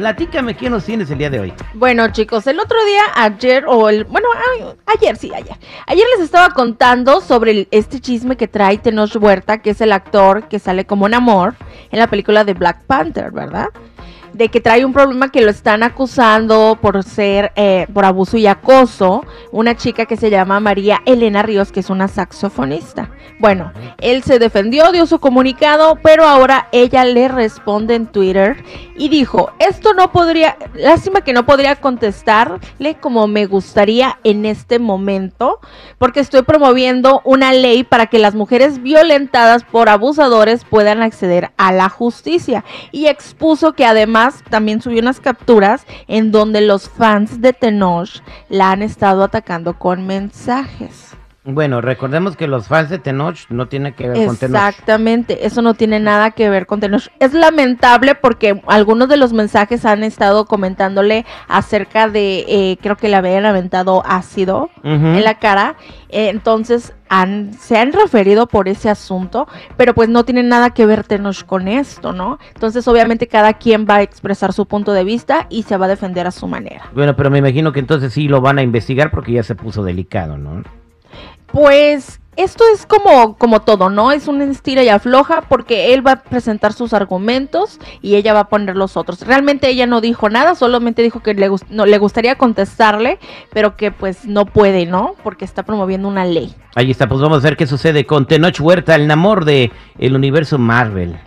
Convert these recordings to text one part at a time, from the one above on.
platícame qué nos tienes el día de hoy. Bueno, chicos, el otro día, ayer, o el. Bueno, ay, ayer, sí, ayer. Ayer les estaba contando sobre este chisme que trae Tenoch Huerta, que es el actor que sale como un amor en la película de Black Panther, ¿verdad? De que trae un problema que lo están acusando por ser, eh, por abuso y acoso, una chica que se llama María Elena Ríos, que es una saxofonista. Bueno, él se defendió, dio su comunicado, pero ahora ella le responde en Twitter y dijo, esto no podría, lástima que no podría contestarle como me gustaría en este momento, porque estoy promoviendo una ley para que las mujeres violentadas por abusadores puedan acceder a la justicia. Y expuso que además también subió unas capturas en donde los fans de Tenoch la han estado atacando con mensajes. Bueno, recordemos que los fans de Tenoch no tienen que ver con Tenoch. Exactamente, eso no tiene nada que ver con Tenoch. Es lamentable porque algunos de los mensajes han estado comentándole acerca de, eh, creo que le habían aventado ácido en la cara. eh, entonces han, se han referido por ese asunto, pero pues no tiene nada que ver Tenoch con esto, ¿no? Entonces obviamente cada quien va a expresar su punto de vista y se va a defender a su manera. Bueno, pero me imagino que entonces sí lo van a investigar porque ya se puso delicado, ¿no? Pues esto es como, como todo, ¿no? Es un estira y afloja porque él va a presentar sus argumentos y ella va a poner los otros. Realmente ella no dijo nada, solamente dijo que le, no, le gustaría contestarle, pero que pues no puede, ¿no? Porque está promoviendo una ley. Ahí está, pues vamos a ver qué sucede con Tenoch Huerta, el amor de el universo Marvel.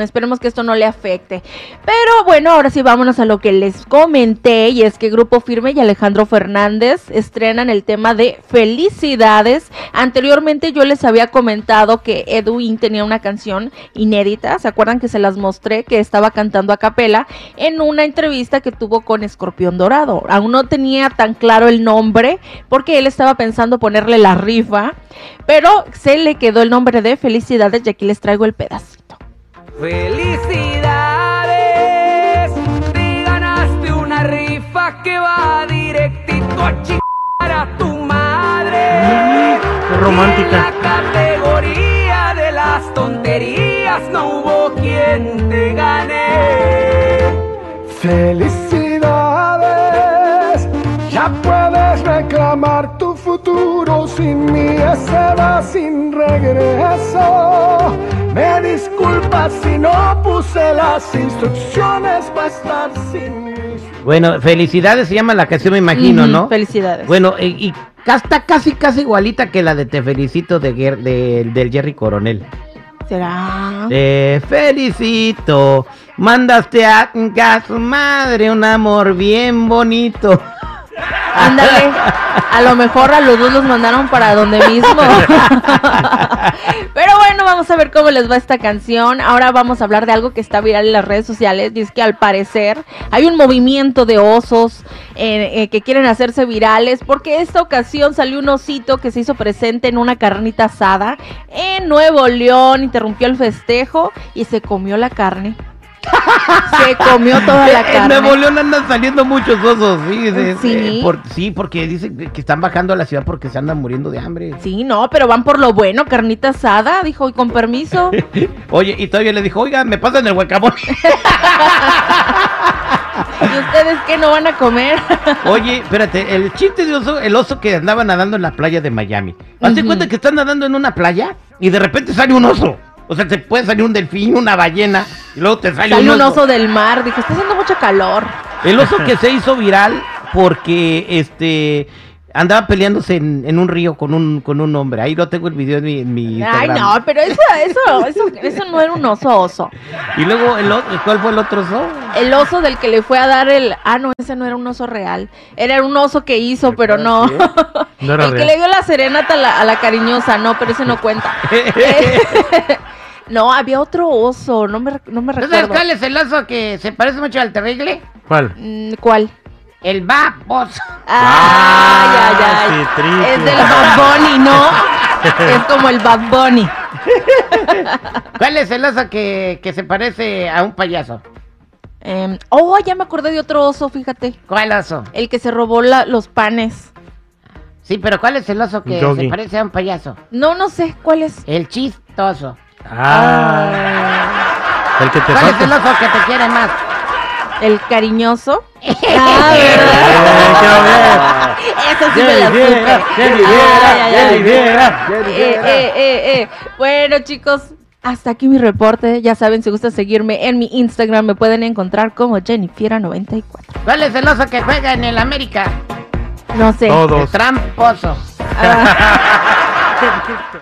Esperemos que esto no le afecte. Pero bueno, ahora sí vámonos a lo que les comenté y es que Grupo Firme y Alejandro Fernández estrenan el tema de Felicidades. Anteriormente yo les había comentado que Edwin tenía una canción inédita, ¿se acuerdan que se las mostré que estaba cantando a capela en una entrevista que tuvo con Escorpión Dorado? Aún no tenía tan claro el nombre porque él estaba pensando ponerle la rifa, pero se le quedó el nombre de Felicidades y aquí les traigo el pedacito. Felicidades, te ganaste una rifa que va directito a no hubo quien te gane. Felicidades, ya puedes reclamar tu futuro sin mí, ese va sin regreso. Me disculpas si no puse las instrucciones para estar sin mí. Bueno, felicidades se llama la canción, me imagino, ¿no? Felicidades. Bueno, y, y está casi, casi igualita que la de Te Felicito de- del Jerry Coronel. Te felicito, mandaste a, a su madre un amor bien bonito. Ándale. A lo mejor a los dos los mandaron para donde mismo. Pero bueno, vamos a ver cómo les va esta canción. Ahora vamos a hablar de algo que está viral en las redes sociales. Y es que al parecer hay un movimiento de osos eh, eh, que quieren hacerse virales. Porque esta ocasión salió un osito que se hizo presente en una carnita asada en Nuevo León. Interrumpió el festejo y se comió la carne. Se comió toda la En carne. Nuevo León andan saliendo muchos osos. Sí. Por- sí, porque dicen que- están bajando a la ciudad porque se andan muriendo de hambre. Sí, no, pero van por lo bueno, carnita asada, dijo, y con permiso. Oye, y todavía le dijo, oiga, me pasan el huecamón. ¿Y ustedes qué no van a comer? Oye, espérate, el chiste de oso, el oso que andaba nadando en la playa de Miami. Hazte cuenta que están nadando en una playa y de repente sale un oso. O sea, te puede salir un delfín, una ballena, y luego te sale, Sale un un oso. oso del mar, dijo, está haciendo mucho calor. El oso que se hizo viral porque este andaba peleándose en, en un río con un con un hombre. Ahí lo tengo el video en mi, en mi Ay, no, pero eso, eso, eso, eso no era un oso oso. Y luego el otro, ¿cuál fue el otro oso? El oso del que le fue a dar el... Ah, no, ese no era un oso real. Era un oso que hizo, pero no. No era el que le dio la serenata a la, a la cariñosa, no, pero ese no cuenta. no, había otro oso, no me, no me ¿Tú sabes recuerdo. cuál es el oso que se parece mucho al terrible? ¿Cuál? Mm, ¿Cuál? El baboso. Ay, ay, Ah, ay. sí, triste. es del Bad Bunny, ¿no? es como el Bad Bunny. ¿Cuál es el oso que, que se parece a un payaso? Em, oh, ya me acordé de otro oso, fíjate. ¿Cuál oso? El que se robó la- los panes. Sí, pero ¿cuál es el oso que Yogi. se parece a un payaso? No, no sé, ¿cuál es? El chistoso. Ah, el que te ¿Cuál es el oso que te quiere más? El cariñoso. Ah. Eso sí me la supe. Eh, eh, eh, eh. Bueno, chicos, hasta aquí mi reporte. Ya saben, si gusta seguirme en mi Instagram, me pueden encontrar como Jennifiera94. ¿Cuál es el oso que juega en el América? No sé. El Todos. tramposo. Ah.